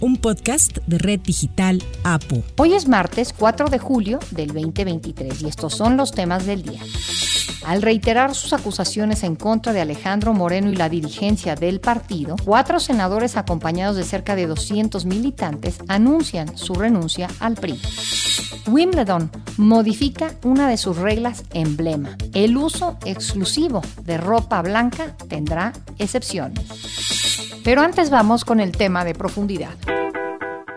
un podcast de Red Digital APO. Hoy es martes 4 de julio del 2023 y estos son los temas del día. Al reiterar sus acusaciones en contra de Alejandro Moreno y la dirigencia del partido, cuatro senadores acompañados de cerca de 200 militantes anuncian su renuncia al PRI. Wimbledon modifica una de sus reglas emblema. El uso exclusivo de ropa blanca tendrá excepciones. Pero antes vamos con el tema de profundidad.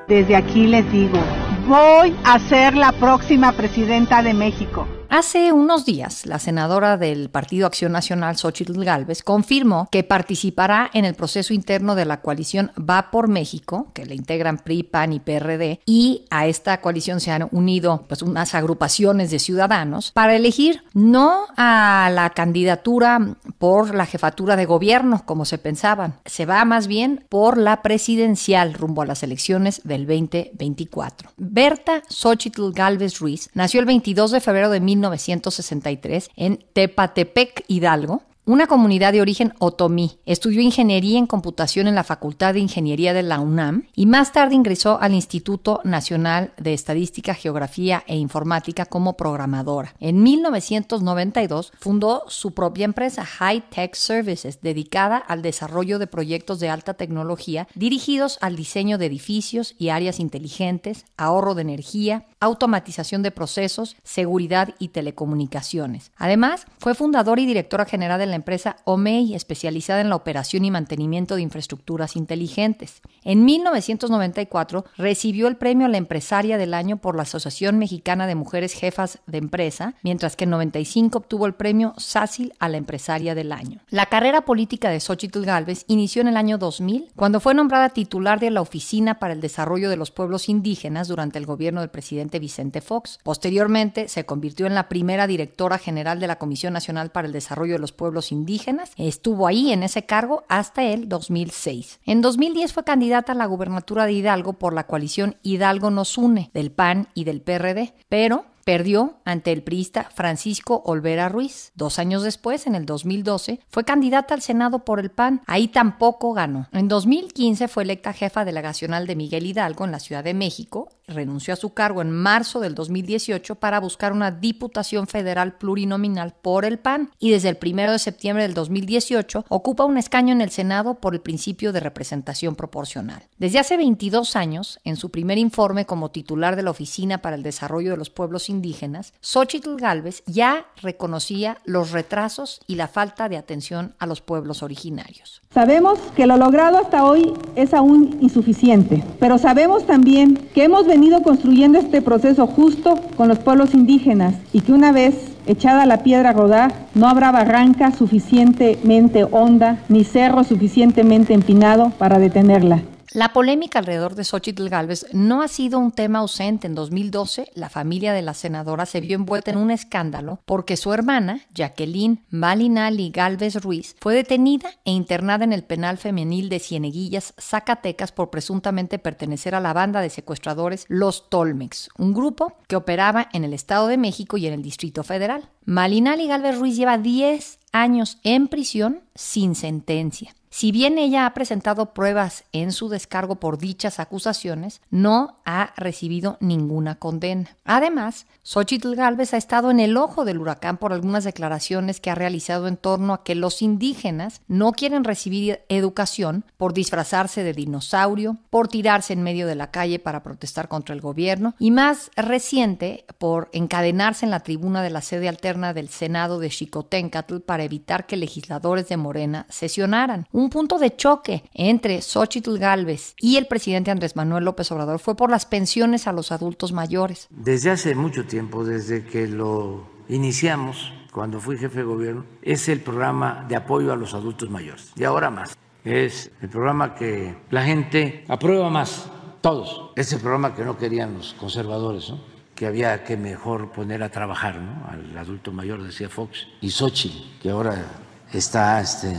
Desde aquí les digo, voy a ser la próxima presidenta de México. Hace unos días, la senadora del Partido Acción Nacional, Xochitl Gálvez, confirmó que participará en el proceso interno de la coalición Va por México, que le integran PRI, PAN y PRD, y a esta coalición se han unido pues, unas agrupaciones de ciudadanos para elegir no a la candidatura por la jefatura de gobierno, como se pensaban, se va más bien por la presidencial rumbo a las elecciones del 2024. Berta Xochitl Gálvez Ruiz nació el 22 de febrero de 1963 en Tepatepec, Hidalgo, una comunidad de origen otomí. Estudió ingeniería en computación en la Facultad de Ingeniería de la UNAM y más tarde ingresó al Instituto Nacional de Estadística, Geografía e Informática como programadora. En 1992 fundó su propia empresa, High Tech Services, dedicada al desarrollo de proyectos de alta tecnología dirigidos al diseño de edificios y áreas inteligentes, ahorro de energía, automatización de procesos, seguridad y telecomunicaciones. Además, fue fundadora y directora general de la empresa OMEI, especializada en la operación y mantenimiento de infraestructuras inteligentes. En 1994 recibió el premio a la empresaria del año por la Asociación Mexicana de Mujeres Jefas de Empresa, mientras que en 95 obtuvo el premio SACIL a la empresaria del año. La carrera política de Xochitl Gálvez inició en el año 2000, cuando fue nombrada titular de la Oficina para el Desarrollo de los Pueblos Indígenas durante el gobierno del presidente Vicente Fox. Posteriormente se convirtió en la primera directora general de la Comisión Nacional para el Desarrollo de los Pueblos Indígenas. Estuvo ahí en ese cargo hasta el 2006. En 2010 fue candidata a la gubernatura de Hidalgo por la coalición Hidalgo nos une del PAN y del PRD, pero Perdió ante el priista Francisco Olvera Ruiz. Dos años después, en el 2012, fue candidata al Senado por el PAN. Ahí tampoco ganó. En 2015 fue electa jefa delegacional de Miguel Hidalgo en la Ciudad de México. Renunció a su cargo en marzo del 2018 para buscar una diputación federal plurinominal por el PAN. Y desde el 1 de septiembre del 2018 ocupa un escaño en el Senado por el principio de representación proporcional. Desde hace 22 años, en su primer informe como titular de la Oficina para el Desarrollo de los Pueblos indígenas, Xochitl Galvez ya reconocía los retrasos y la falta de atención a los pueblos originarios. Sabemos que lo logrado hasta hoy es aún insuficiente, pero sabemos también que hemos construyendo este proceso justo con los pueblos indígenas y que una vez echada la piedra a rodar, no habrá barranca suficientemente honda ni cerro suficientemente empinado para detenerla. La polémica alrededor de Xochitl Galvez no ha sido un tema ausente. En 2012, la familia de la senadora se vio envuelta en un escándalo porque su hermana, Jacqueline Malinali Galvez Ruiz, fue detenida e internada en el penal femenil de Cieneguillas, Zacatecas, por presuntamente pertenecer a la banda de secuestradores Los Tolmex, un grupo que operaba en el Estado de México y en el Distrito Federal. Malinali Galvez Ruiz lleva 10 años en prisión sin sentencia. Si bien ella ha presentado pruebas en su descargo por dichas acusaciones, no ha recibido ninguna condena. Además, Xochitl Galvez ha estado en el ojo del huracán por algunas declaraciones que ha realizado en torno a que los indígenas no quieren recibir educación por disfrazarse de dinosaurio, por tirarse en medio de la calle para protestar contra el gobierno y más reciente por encadenarse en la tribuna de la sede alterna del Senado de Xicoténcatl para evitar que legisladores de Morena sesionaran. Punto de choque entre Xochitl Galvez y el presidente Andrés Manuel López Obrador fue por las pensiones a los adultos mayores. Desde hace mucho tiempo, desde que lo iniciamos, cuando fui jefe de gobierno, es el programa de apoyo a los adultos mayores. Y ahora más. Es el programa que la gente aprueba más, todos. Es el programa que no querían los conservadores, ¿no? que había que mejor poner a trabajar ¿no? al adulto mayor, decía Fox, y Xochitl, que ahora está este,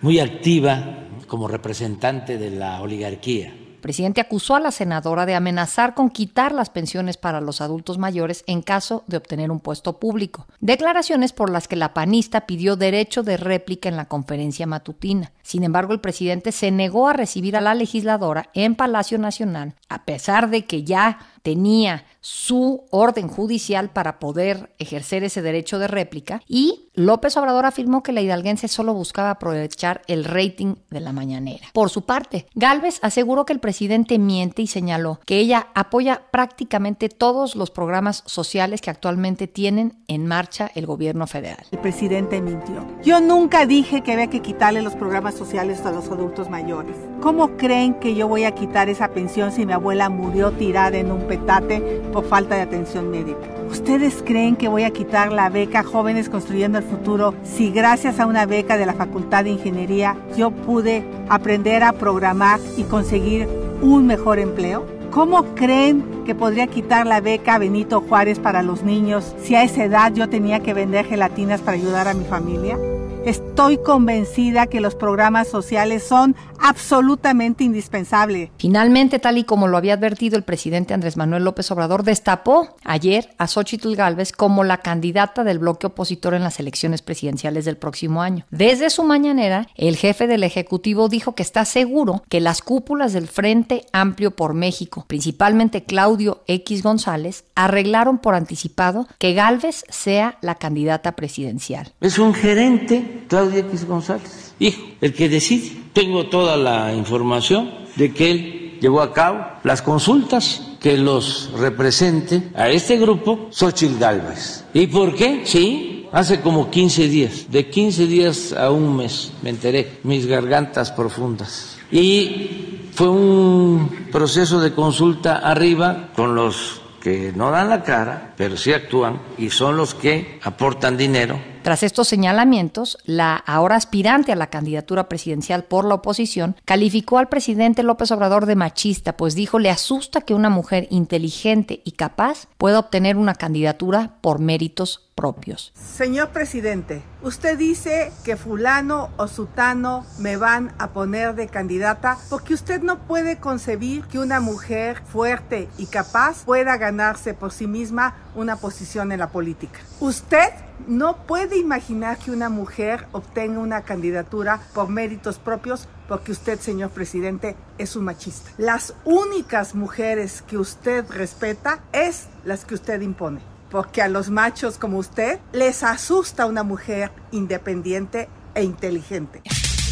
muy activa como representante de la oligarquía El presidente acusó a la senadora de amenazar con quitar las pensiones para los adultos mayores en caso de obtener un puesto público. Declaraciones por las que la panista pidió derecho de réplica en la conferencia matutina. Sin embargo, el presidente se negó a recibir a la legisladora en Palacio Nacional, a pesar de que ya tenía su orden judicial para poder ejercer ese derecho de réplica y López Obrador afirmó que la hidalguense solo buscaba aprovechar el rating de la mañanera. Por su parte, Galvez aseguró que el presidente miente y señaló que ella apoya prácticamente todos los programas sociales que actualmente tienen en marcha el gobierno federal. El presidente mintió. Yo nunca dije que había que quitarle los programas sociales a los adultos mayores. ¿Cómo creen que yo voy a quitar esa pensión si mi abuela murió tirada en un petate por falta de atención médica? ¿Ustedes creen que voy a quitar la beca Jóvenes Construyendo el Futuro si gracias a una beca de la Facultad de Ingeniería yo pude aprender a programar y conseguir un mejor empleo? ¿Cómo creen que podría quitar la beca Benito Juárez para los niños si a esa edad yo tenía que vender gelatinas para ayudar a mi familia? Estoy convencida que los programas sociales son absolutamente indispensables. Finalmente, tal y como lo había advertido el presidente Andrés Manuel López Obrador, destapó ayer a Xochitl Gálvez como la candidata del bloque opositor en las elecciones presidenciales del próximo año. Desde su mañanera, el jefe del Ejecutivo dijo que está seguro que las cúpulas del Frente Amplio por México, principalmente Claudio X González, arreglaron por anticipado que Gálvez sea la candidata presidencial. Es un gerente Claudia X González, hijo, el que decide. Tengo toda la información de que él llevó a cabo las consultas que los represente a este grupo, Xochitl Galvez. ¿Y por qué? Sí, hace como 15 días, de 15 días a un mes, me enteré, mis gargantas profundas. Y fue un proceso de consulta arriba con los que no dan la cara, pero sí actúan y son los que aportan dinero tras estos señalamientos, la ahora aspirante a la candidatura presidencial por la oposición calificó al presidente López Obrador de machista, pues dijo le asusta que una mujer inteligente y capaz pueda obtener una candidatura por méritos propios. Señor presidente, usted dice que fulano o sutano me van a poner de candidata porque usted no puede concebir que una mujer fuerte y capaz pueda ganarse por sí misma una posición en la política. Usted no puede imaginar que una mujer obtenga una candidatura por méritos propios porque usted, señor presidente, es un machista. Las únicas mujeres que usted respeta es las que usted impone. Porque a los machos como usted les asusta una mujer independiente e inteligente.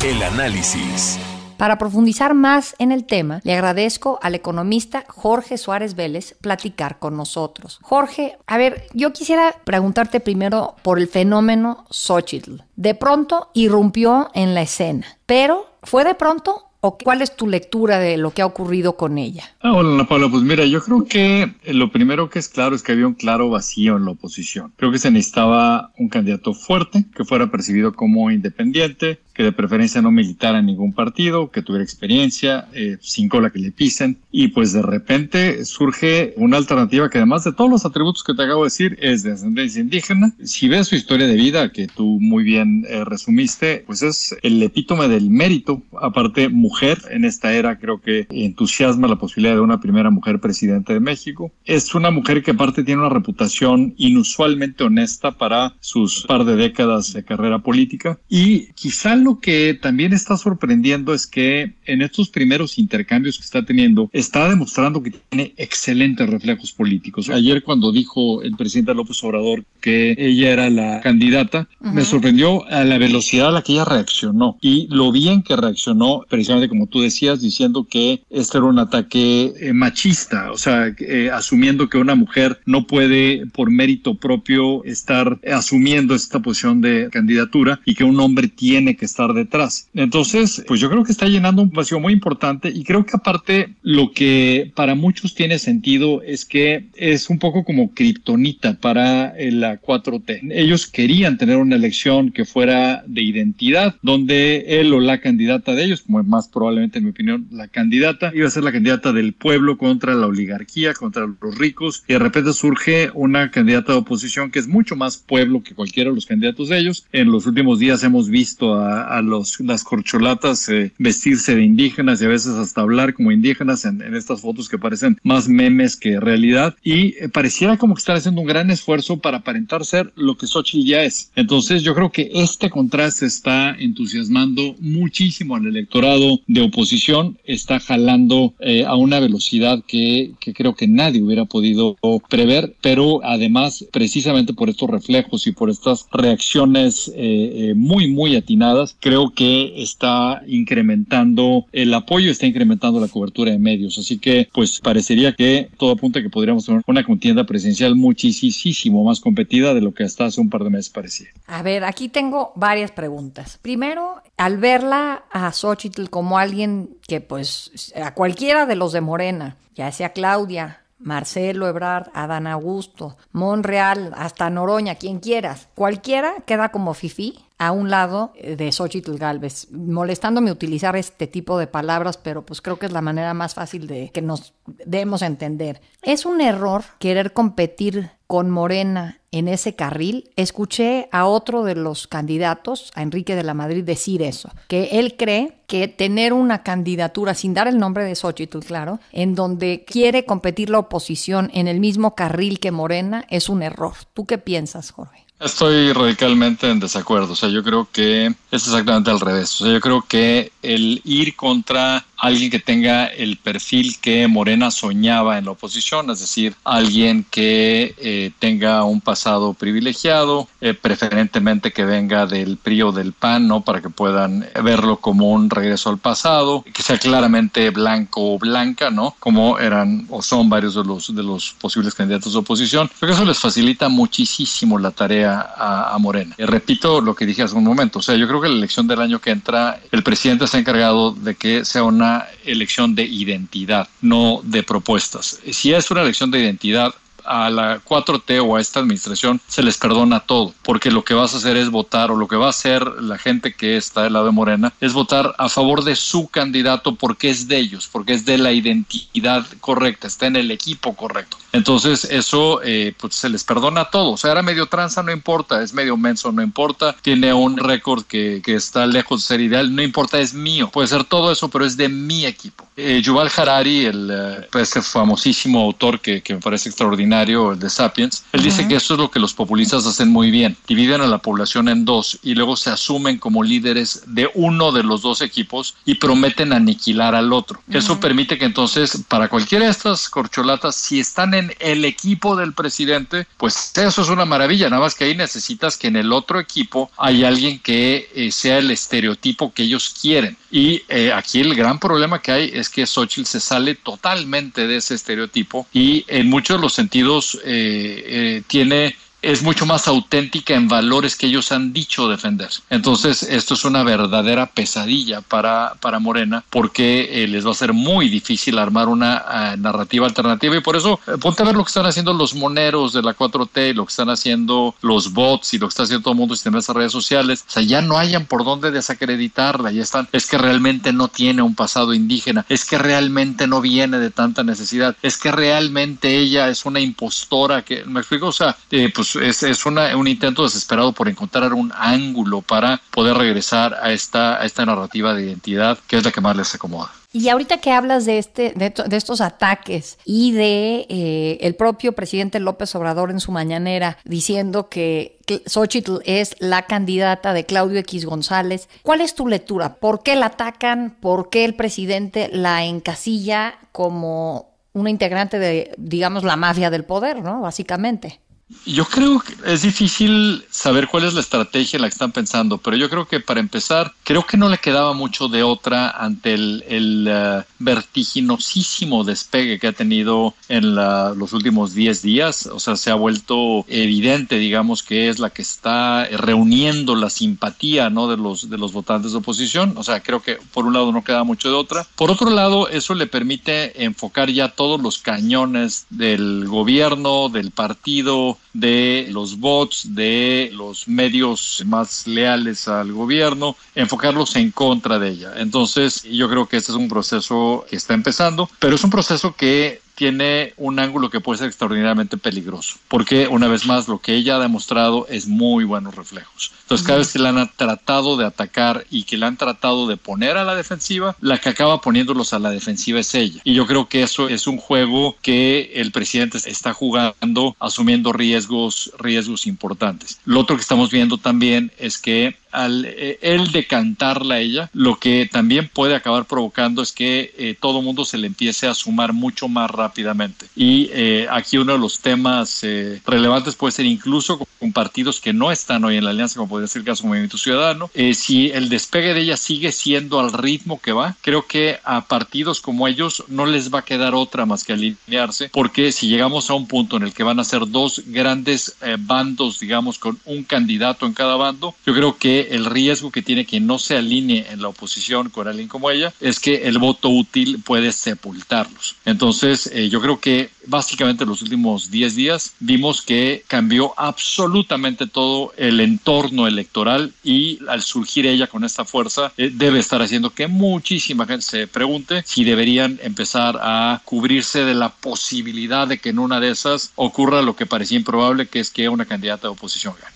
El análisis. Para profundizar más en el tema, le agradezco al economista Jorge Suárez Vélez platicar con nosotros. Jorge, a ver, yo quisiera preguntarte primero por el fenómeno Xochitl. De pronto irrumpió en la escena, pero ¿fue de pronto cuál es tu lectura de lo que ha ocurrido con ella? Ah, hola, Ana Paula. Pues mira, yo creo que lo primero que es claro es que había un claro vacío en la oposición. Creo que se necesitaba un candidato fuerte, que fuera percibido como independiente, que de preferencia no militara en ningún partido, que tuviera experiencia, eh, sin cola que le pisen. Y pues de repente surge una alternativa que además de todos los atributos que te acabo de decir, es de ascendencia indígena. Si ves su historia de vida, que tú muy bien eh, resumiste, pues es el epítome del mérito. Aparte, mujer en esta era creo que entusiasma la posibilidad de una primera mujer presidente de México. Es una mujer que aparte tiene una reputación inusualmente honesta para sus par de décadas de carrera política y quizá lo que también está sorprendiendo es que en estos primeros intercambios que está teniendo, está demostrando que tiene excelentes reflejos políticos. Ayer cuando dijo el presidente López Obrador que ella era la candidata, me sorprendió a la velocidad a la que ella reaccionó y lo bien que reaccionó, precisamente como tú decías, diciendo que este era un ataque eh, machista, o sea, eh, asumiendo que una mujer no puede por mérito propio estar asumiendo esta posición de candidatura y que un hombre tiene que estar estar detrás. Entonces, pues yo creo que está llenando un vacío muy importante y creo que aparte lo que para muchos tiene sentido es que es un poco como kriptonita para eh, la 4T. Ellos querían tener una elección que fuera de identidad, donde él o la candidata de ellos, como más probablemente en mi opinión la candidata, iba a ser la candidata del pueblo contra la oligarquía, contra los ricos, y de repente surge una candidata de oposición que es mucho más pueblo que cualquiera de los candidatos de ellos. En los últimos días hemos visto a a, los, las corcholatas eh, vestirse de indígenas y a veces hasta hablar como indígenas en, estas fotos que parecen más memes que realidad. Y eh, pareciera como que están haciendo un gran esfuerzo para aparentar ser lo que Xochitl ya es. Entonces yo creo que este contraste está entusiasmando muchísimo al electorado de oposición, está jalando eh, a una velocidad que, que creo que nadie hubiera podido prever, pero además precisamente por estos reflejos y por estas reacciones eh, eh, muy, muy atinadas, creo que está incrementando el apoyo, está incrementando la cobertura de medios. Así que, pues parecería que todo apunta a que podríamos tener una contienda presidencial muchísimo más competida de lo que hasta hace un par de meses parecía. A ver, aquí tengo varias preguntas. Primero, al verla a Xochitl como alguien que, pues, a cualquiera de los de Morena, ya sea Claudia, Marcelo Ebrard, Adán Augusto, Monreal, hasta Noroña, quien quieras. Cualquiera queda como fifí a un lado de Xochitl Galvez, molestándome utilizar este tipo de palabras, pero pues creo que es la manera más fácil de que nos demos a entender. Es un error querer competir con Morena en ese carril. Escuché a otro de los candidatos, a Enrique de la Madrid, decir eso, que él cree que tener una candidatura, sin dar el nombre de Xochitl, claro, en donde quiere competir la oposición en el mismo carril que Morena, es un error. ¿Tú qué piensas, Jorge? Estoy radicalmente en desacuerdo. O sea, yo creo que es exactamente al revés. O sea, yo creo que el ir contra alguien que tenga el perfil que Morena soñaba en la oposición, es decir, alguien que eh, tenga un pasado privilegiado, eh, preferentemente que venga del PRI o del PAN, ¿no? Para que puedan verlo como un regreso al pasado, que sea claramente blanco o blanca, ¿no? Como eran o son varios de los, de los posibles candidatos de oposición. Creo que eso les facilita muchísimo la tarea a, Morena. Y repito lo que dije hace un momento, o sea, yo creo que la elección del año que entra, el presidente está encargado de que sea una elección de identidad, no de propuestas. Si es una elección de identidad, a la 4T o a esta administración se les perdona todo, porque lo que vas a hacer es votar, o lo que va a hacer la gente que está del lado de Morena, es votar a favor de su candidato porque es de ellos, porque es de la identidad correcta, está en el equipo correcto. Entonces eso eh, pues se les perdona todo. O sea, era medio tranza, no importa, es medio menso, no importa, tiene un récord que, que, está lejos de ser ideal, no importa, es mío. Puede ser todo eso, pero es de mi equipo. Eh, Yuval Harari, el eh, pues, este famosísimo autor que, que me parece extraordinario, el de Sapiens, él dice que esto es lo que los populistas hacen muy bien. Dividen a la población en dos y luego se asumen como líderes de uno de los dos equipos y prometen aniquilar al otro. Eso permite que entonces para cualquiera de estas corcholatas, si están en el equipo del presidente, pues eso es una maravilla. Nada más que ahí necesitas que en el otro equipo hay alguien que eh, sea el estereotipo que ellos quieren. Y eh, aquí el gran problema que hay es que Xochitl se sale totalmente de ese estereotipo y en muchos de los sentidos eh, tiene es mucho más auténtica en valores que ellos han dicho defender. Entonces, esto es una verdadera pesadilla para, para Morena porque eh, les va a ser muy difícil armar una eh, narrativa alternativa y por eso eh, ponte a ver lo que están haciendo los moneros de la 4T, lo que están haciendo los bots y lo que está haciendo todo el mundo en las redes sociales. O sea, ya no hayan por dónde desacreditarla, ya están. Es que realmente no tiene un pasado indígena, es que realmente no viene de tanta necesidad, es que realmente ella es una impostora que, me explico, o sea, pues es, un intento desesperado por encontrar un ángulo para poder regresar a esta, a esta narrativa de identidad que es la que más les acomoda. Y ahorita que hablas de, este, de, estos ataques y de eh, el propio presidente López Obrador en su mañanera diciendo que Xochitl es la candidata de Claudio X González, ¿cuál es tu lectura? ¿Por qué la atacan? ¿Por qué el presidente la encasilla como una integrante de, digamos, la mafia del poder, ¿no? Básicamente. Yo creo que es difícil saber cuál es la estrategia en la que están pensando, pero yo creo que para empezar, creo que no le quedaba mucho de otra ante el, eh, vertiginosísimo despegue que ha tenido en los últimos 10 días. O sea, se ha vuelto evidente, digamos, que es la que está reuniendo la simpatía de, los, de los votantes de oposición. O sea, creo que por un lado no queda mucho de otra. Por otro lado, eso le permite enfocar ya todos los cañones del gobierno, del partido, de los bots, de los medios más leales al gobierno, enfocarlos en contra de ella. Entonces, yo creo que este es un proceso que está empezando, pero es un proceso que tiene un ángulo que puede ser extraordinariamente peligroso, porque una vez más lo que ella ha demostrado es muy buenos reflejos. Entonces, cada vez que la han tratado de atacar y que la han tratado de poner a la defensiva, la que acaba poniéndolos a la defensiva es ella. Y yo creo que eso es un juego que el presidente está jugando asumiendo riesgos, riesgos importantes. Lo otro que estamos viendo también es que al eh, él decantarla a ella, lo que también puede acabar provocando es que eh, todo mundo se le empiece a sumar mucho más rápidamente. Y eh, aquí uno de los temas relevantes puede ser incluso con partidos que no están hoy en la alianza, como podría ser el caso del Movimiento Ciudadano. si el despegue de ella sigue siendo al ritmo que va, creo que a partidos como ellos no les va a quedar otra más que alinearse, porque si llegamos a un punto en el que van a ser dos grandes bandos, digamos, con un candidato en cada bando, yo creo que el riesgo que tiene que no se alinee en la oposición con alguien como ella es que el voto útil puede sepultarlos. Entonces, eh, yo creo que básicamente en los últimos 10 días vimos que cambió absolutamente todo el entorno electoral y al surgir ella con esta fuerza eh, debe estar haciendo que muchísima gente se pregunte si deberían empezar a cubrirse de la posibilidad de que en una de esas ocurra lo que parecía improbable, que es que una candidata de oposición gane.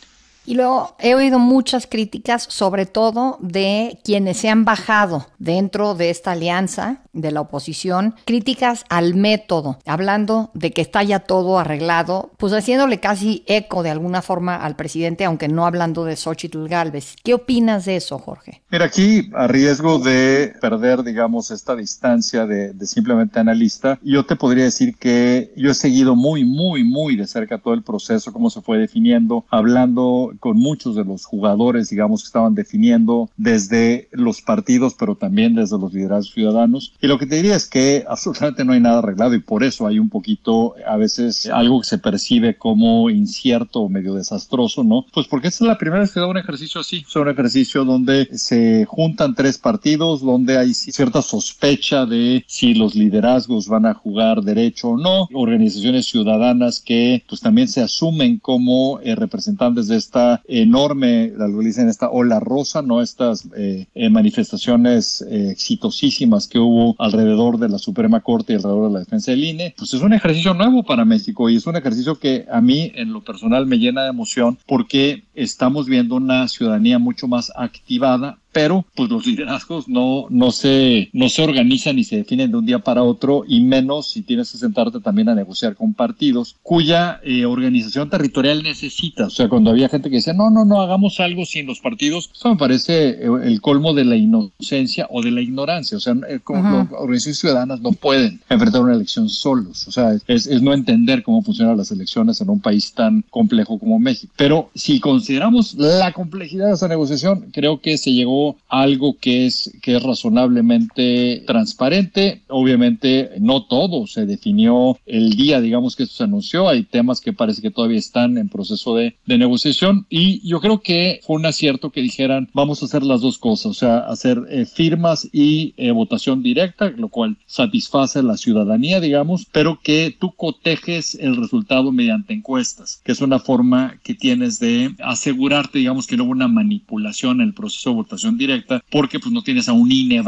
Y luego he oído muchas críticas, sobre todo de quienes se han bajado dentro de esta alianza de la oposición, críticas al método, hablando de que está ya todo arreglado, pues haciéndole casi eco de alguna forma al presidente, aunque no hablando de Xochitl Galvez. ¿Qué opinas de eso, Jorge? Mira, aquí a riesgo de perder, digamos, esta distancia de, de simplemente analista, yo te podría decir que yo he seguido muy, muy, muy de cerca todo el proceso, cómo se fue definiendo, hablando con muchos de los jugadores, digamos, que estaban definiendo desde los partidos, pero también desde los liderazgos ciudadanos. Y lo que te diría es que absolutamente no hay nada arreglado y por eso hay un poquito, a veces, algo que se percibe como incierto o medio desastroso, ¿no? Pues porque esta es la primera vez que da un ejercicio así, es un ejercicio donde se juntan tres partidos, donde hay cierta sospecha de si los liderazgos van a jugar derecho o no, organizaciones ciudadanas que pues también se asumen como eh, representantes de esta enorme, lo dicen esta ola rosa, ¿no? Estas eh, eh, manifestaciones eh, exitosísimas que hubo alrededor de la Suprema Corte y alrededor de la defensa del INE, pues es un ejercicio nuevo para México y es un ejercicio que a mí en lo personal me llena de emoción porque estamos viendo una ciudadanía mucho más activada pero pues los liderazgos no, no, se, no se organizan y se definen de un día para otro y menos si tienes que sentarte también a negociar con partidos cuya eh, organización territorial necesita. O sea, cuando había gente que decía, no, no, no, hagamos algo sin los partidos, eso me parece eh, el colmo de la inocencia o de la ignorancia. O sea, eh, las organizaciones ciudadanas no pueden enfrentar una elección solos. O sea, es, es no entender cómo funcionan las elecciones en un país tan complejo como México. Pero si consideramos la complejidad de esa negociación, creo que se llegó algo que es, que es razonablemente transparente. Obviamente no todo se definió el día, digamos, que esto se anunció. Hay temas que parece que todavía están en proceso de, de negociación y yo creo que fue un acierto que dijeran vamos a hacer las dos cosas, o sea, hacer eh, firmas y eh, votación directa, lo cual satisface a la ciudadanía, digamos, pero que tú cotejes el resultado mediante encuestas, que es una forma que tienes de asegurarte, digamos, que no hubo una manipulación en el proceso de votación directa porque pues no tienes a un INE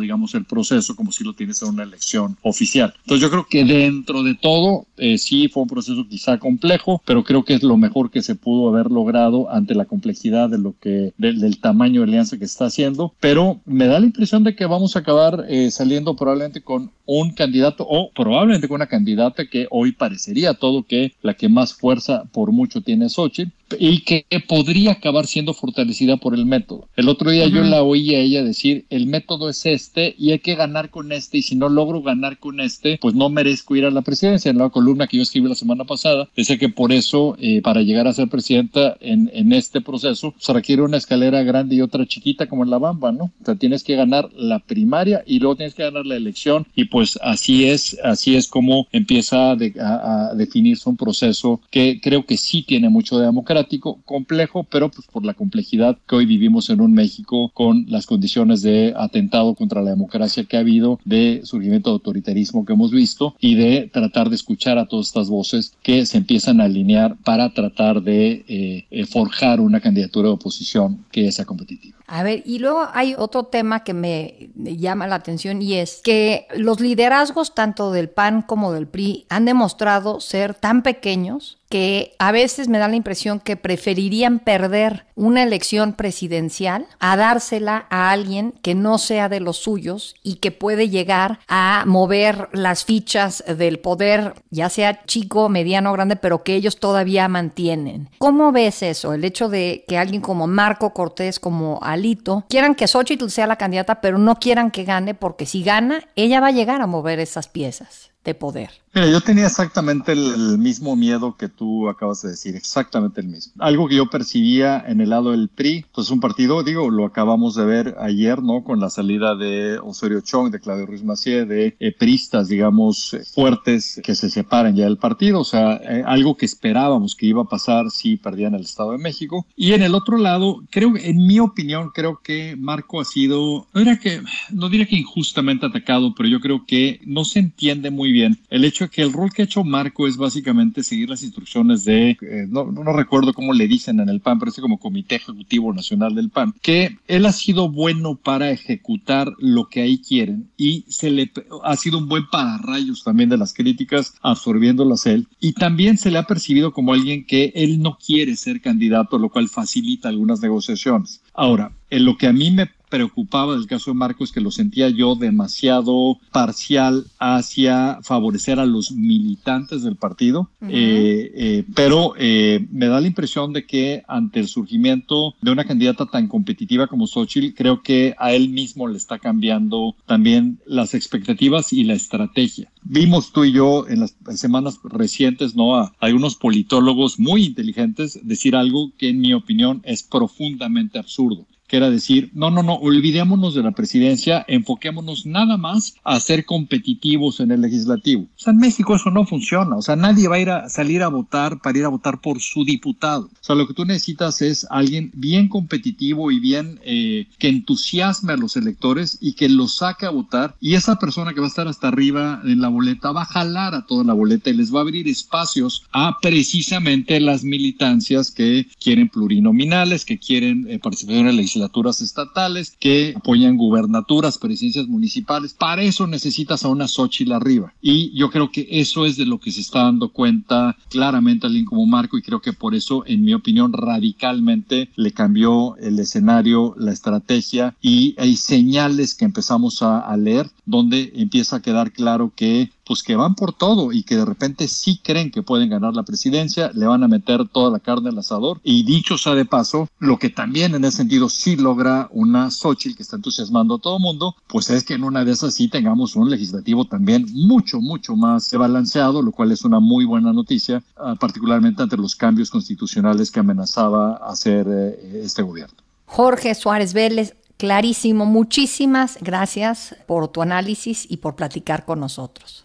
digamos, el proceso como si lo tienes a una elección oficial. Entonces yo creo que dentro de todo eh, sí fue un proceso quizá complejo, pero creo que es lo mejor que se pudo haber logrado ante la complejidad de lo que del, tamaño de alianza que está haciendo, pero me da la impresión de que vamos a acabar eh, saliendo probablemente con un candidato o probablemente con una candidata que hoy parecería todo que la que más fuerza por mucho tiene Xochitl y que podría acabar siendo fortalecida por el método. El otro día yo la oí a ella decir, el método es este y hay que ganar con este y si no logro ganar con este, pues no merezco ir a la presidencia. En la columna que yo escribí la semana pasada, decía que por eso, eh, para llegar a ser presidenta en, en este proceso, se requiere una escalera grande y otra chiquita como en la Bamba, ¿no? O sea, tienes que ganar la primaria y luego tienes que ganar la elección y pues así es, así es como empieza a, a definirse un proceso que creo que sí tiene mucho de democracia complejo, pero pues por la complejidad que hoy vivimos en un México con las condiciones de atentado contra la democracia que ha habido, de surgimiento de autoritarismo que hemos visto y de tratar de escuchar a todas estas voces que se empiezan a alinear para tratar de eh, forjar una candidatura de oposición que sea competitiva. A ver, y luego hay otro tema que me llama la atención y es que los liderazgos tanto del PAN como del PRI han demostrado ser tan pequeños que a veces me da la impresión que preferirían perder una elección presidencial a dársela a alguien que no sea de los suyos y que puede llegar a mover las fichas del poder, ya sea chico, mediano, grande, pero que ellos todavía mantienen. ¿Cómo ves eso? El hecho de que alguien como Marco Cortés, como Alito, quieran que Xochitl sea la candidata, pero no quieran que gane, porque si gana, ella va a llegar a mover esas piezas de poder. Mira, yo tenía exactamente el, mismo miedo que tú acabas de decir, exactamente el mismo. Algo que yo percibía en el lado del PRI, pues un partido, digo, lo acabamos de ver ayer, ¿no? Con la salida de Osorio Chong, de Claudio Ruiz Macié, de eh, pristas, digamos, fuertes que se separan ya del partido, o sea, eh, algo que esperábamos que iba a pasar si perdían el Estado de México. Y en el otro lado, creo, en mi opinión, creo que Marco ha sido, no diría que, no diría que injustamente atacado, pero yo creo que no se entiende muy bien el hecho que el rol que ha hecho Marco es básicamente seguir las instrucciones de, eh, no, no, recuerdo cómo le dicen en el PAN, pero es como Comité Ejecutivo Nacional del PAN, que él ha sido bueno para ejecutar lo que ahí quieren y se le ha sido un buen pararrayos también de las críticas, absorbiéndolas él. Y también se le ha percibido como alguien que él no quiere ser candidato, lo cual facilita algunas negociaciones. Ahora, en lo que a mí me preocupaba del caso de Marcos que lo sentía yo demasiado parcial hacia favorecer a los militantes del partido, eh, eh, pero eh, me da la impresión de que ante el surgimiento de una candidata tan competitiva como Xochitl, creo que a él mismo le está cambiando también las expectativas y la estrategia. Vimos tú y yo en las semanas recientes, ¿no? A algunos politólogos muy inteligentes decir algo que en mi opinión es profundamente absurdo que era decir, no, no, no, olvidémonos de la presidencia, enfoquémonos nada más a ser competitivos en el legislativo. O sea, en México eso no funciona, o sea, nadie va a ir a salir a votar para ir a votar por su diputado. O sea, lo que tú necesitas es alguien bien competitivo y bien eh, que entusiasme a los electores y que los saque a votar y esa persona que va a estar hasta arriba en la boleta va a jalar a toda la boleta y les va a abrir espacios a precisamente las militancias que quieren plurinominales, que quieren eh, participación en el legislativo legislaturas estatales, que apoyan gubernaturas, presidencias municipales. Para eso necesitas a una Xochitl arriba. Y yo creo que eso es de lo que se está dando cuenta claramente alguien como Marco y creo que por eso, en mi opinión, radicalmente le cambió el escenario, la estrategia y hay señales que empezamos a, a leer donde empieza a quedar claro que pues que van por todo y que de repente sí creen que pueden ganar la presidencia, le van a meter toda la carne al asador. Y dicho sea de paso, lo que también en ese sentido sí logra una Xochitl que está entusiasmando a todo el mundo, pues es que en una de esas sí tengamos un legislativo también mucho, mucho más balanceado, lo cual es una muy buena noticia, ah, particularmente ante los cambios constitucionales que amenazaba hacer eh, este gobierno. Jorge Suárez Vélez, clarísimo. Muchísimas gracias por tu análisis y por platicar con nosotros.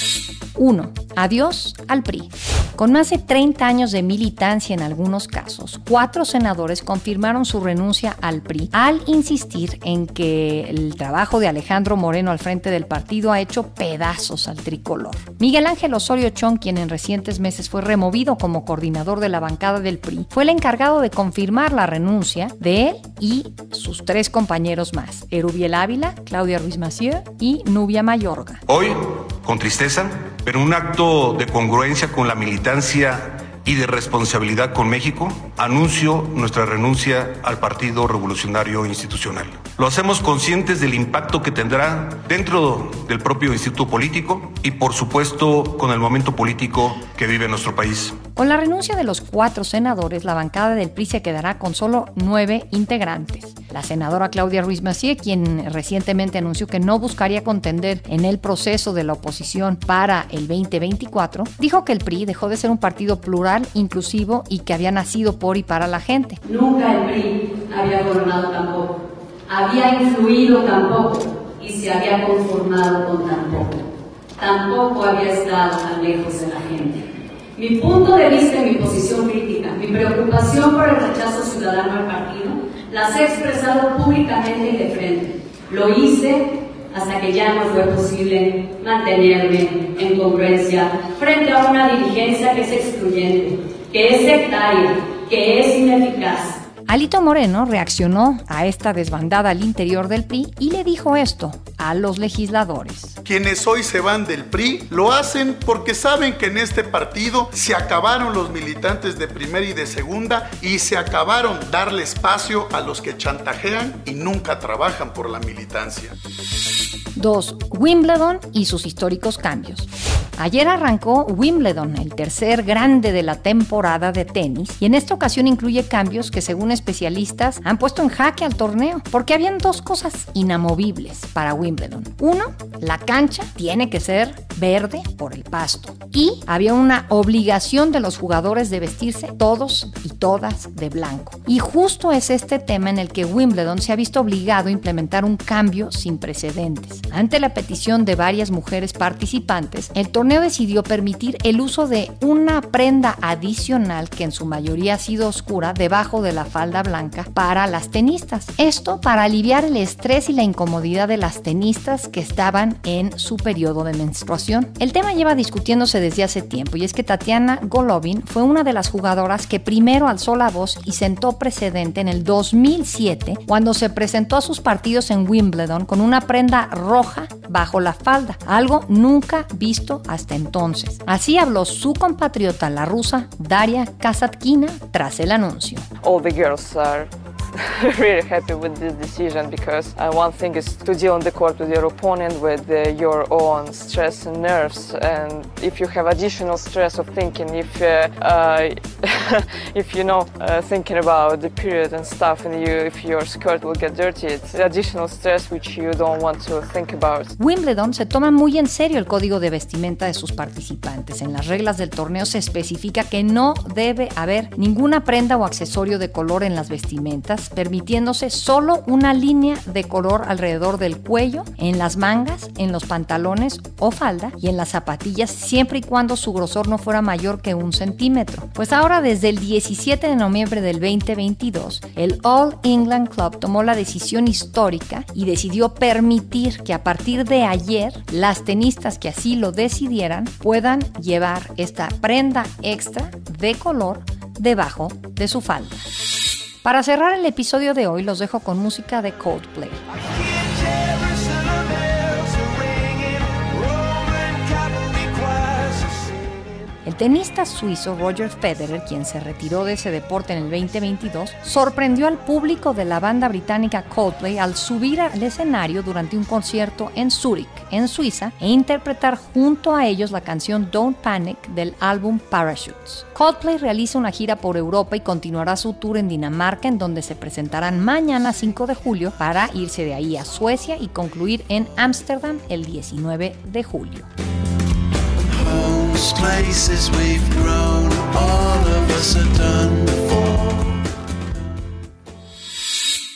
1. Adiós al PRI. Con más de 30 años de militancia en algunos casos, cuatro senadores confirmaron su renuncia al PRI al insistir en que el trabajo de Alejandro Moreno al frente del partido ha hecho pedazos al tricolor. Miguel Ángel Osorio Chong, quien en recientes meses fue removido como coordinador de la bancada del PRI, fue el encargado de confirmar la renuncia de él y sus tres compañeros más, Erubiel Ávila, Claudia Ruiz Massieu y Nubia Mayorga. Hoy, con tristeza, pero un acto de congruencia con la militancia y de responsabilidad con México, anuncio nuestra renuncia al Partido Revolucionario Institucional. Lo hacemos conscientes del impacto que tendrá dentro del propio instituto político y por supuesto con el momento político que vive nuestro país. Con la renuncia de los cuatro senadores, la bancada del PRI se quedará con solo nueve integrantes. La senadora Claudia Ruiz Massieu, quien recientemente anunció que no buscaría contender en el proceso de la oposición para el 2024, dijo que el PRI dejó de ser un partido plural, inclusivo y que había nacido por y para la gente. Nunca el PRI había gobernado tampoco, había influido tampoco y se había conformado con tan poco. Tampoco había estado tan lejos de la gente. Mi punto de vista y mi posición crítica, mi preocupación por el rechazo ciudadano al partido, las he expresado públicamente y de frente. Lo hice hasta que ya no fue posible mantenerme en congruencia frente a una dirigencia que es excluyente, que es sectaria, que es ineficaz, Alito Moreno reaccionó a esta desbandada al interior del PRI y le dijo esto a los legisladores. Quienes hoy se van del PRI lo hacen porque saben que en este partido se acabaron los militantes de primera y de segunda y se acabaron darle espacio a los que chantajean y nunca trabajan por la militancia. 2. Wimbledon y sus históricos cambios. Ayer arrancó Wimbledon, el tercer grande de la temporada de tenis, y en esta ocasión incluye cambios que según especialistas han puesto en jaque al torneo, porque habían dos cosas inamovibles para Wimbledon. Uno, la cancha tiene que ser verde por el pasto, y había una obligación de los jugadores de vestirse todos y todas de blanco. Y justo es este tema en el que Wimbledon se ha visto obligado a implementar un cambio sin precedentes. Ante la petición de varias mujeres participantes, el torneo decidió permitir el uso de una prenda adicional que en su mayoría ha sido oscura debajo de la falda blanca para las tenistas. Esto para aliviar el estrés y la incomodidad de las tenistas que estaban en su periodo de menstruación. El tema lleva discutiéndose desde hace tiempo y es que Tatiana Golovin fue una de las jugadoras que primero alzó la voz y sentó precedente en el 2007 cuando se presentó a sus partidos en Wimbledon con una prenda roja bajo la falda, algo nunca visto entonces. Así habló su compatriota, la rusa Daria Kasatkina, tras el anuncio. really happy with this decision because uh, one thing is to deal on the court with your opponent with uh, your own stress and nerves and if you have additional stress of thinking if uh, uh if you know uh, thinking about the period and stuff and you if your skirt will get dirty it's additional stress which you don't want to think about. Wimbledon se toma muy en serio el código de vestimenta de sus participantes. En las reglas del torneo se especifica que no debe haber ninguna prenda o accesorio de color en las vestimentas permitiéndose solo una línea de color alrededor del cuello, en las mangas, en los pantalones o falda y en las zapatillas, siempre y cuando su grosor no fuera mayor que un centímetro. Pues ahora, desde el 17 de noviembre del 2022, el All England Club tomó la decisión histórica y decidió permitir que a partir de ayer las tenistas que así lo decidieran puedan llevar esta prenda extra de color debajo de su falda. Para cerrar el episodio de hoy los dejo con música de Coldplay. Tenista suizo Roger Federer, quien se retiró de ese deporte en el 2022, sorprendió al público de la banda británica Coldplay al subir al escenario durante un concierto en Zurich, en Suiza, e interpretar junto a ellos la canción Don't Panic del álbum Parachutes. Coldplay realiza una gira por Europa y continuará su tour en Dinamarca, en donde se presentarán mañana 5 de julio para irse de ahí a Suecia y concluir en Ámsterdam el 19 de julio. Places we've grown, all of us are done before.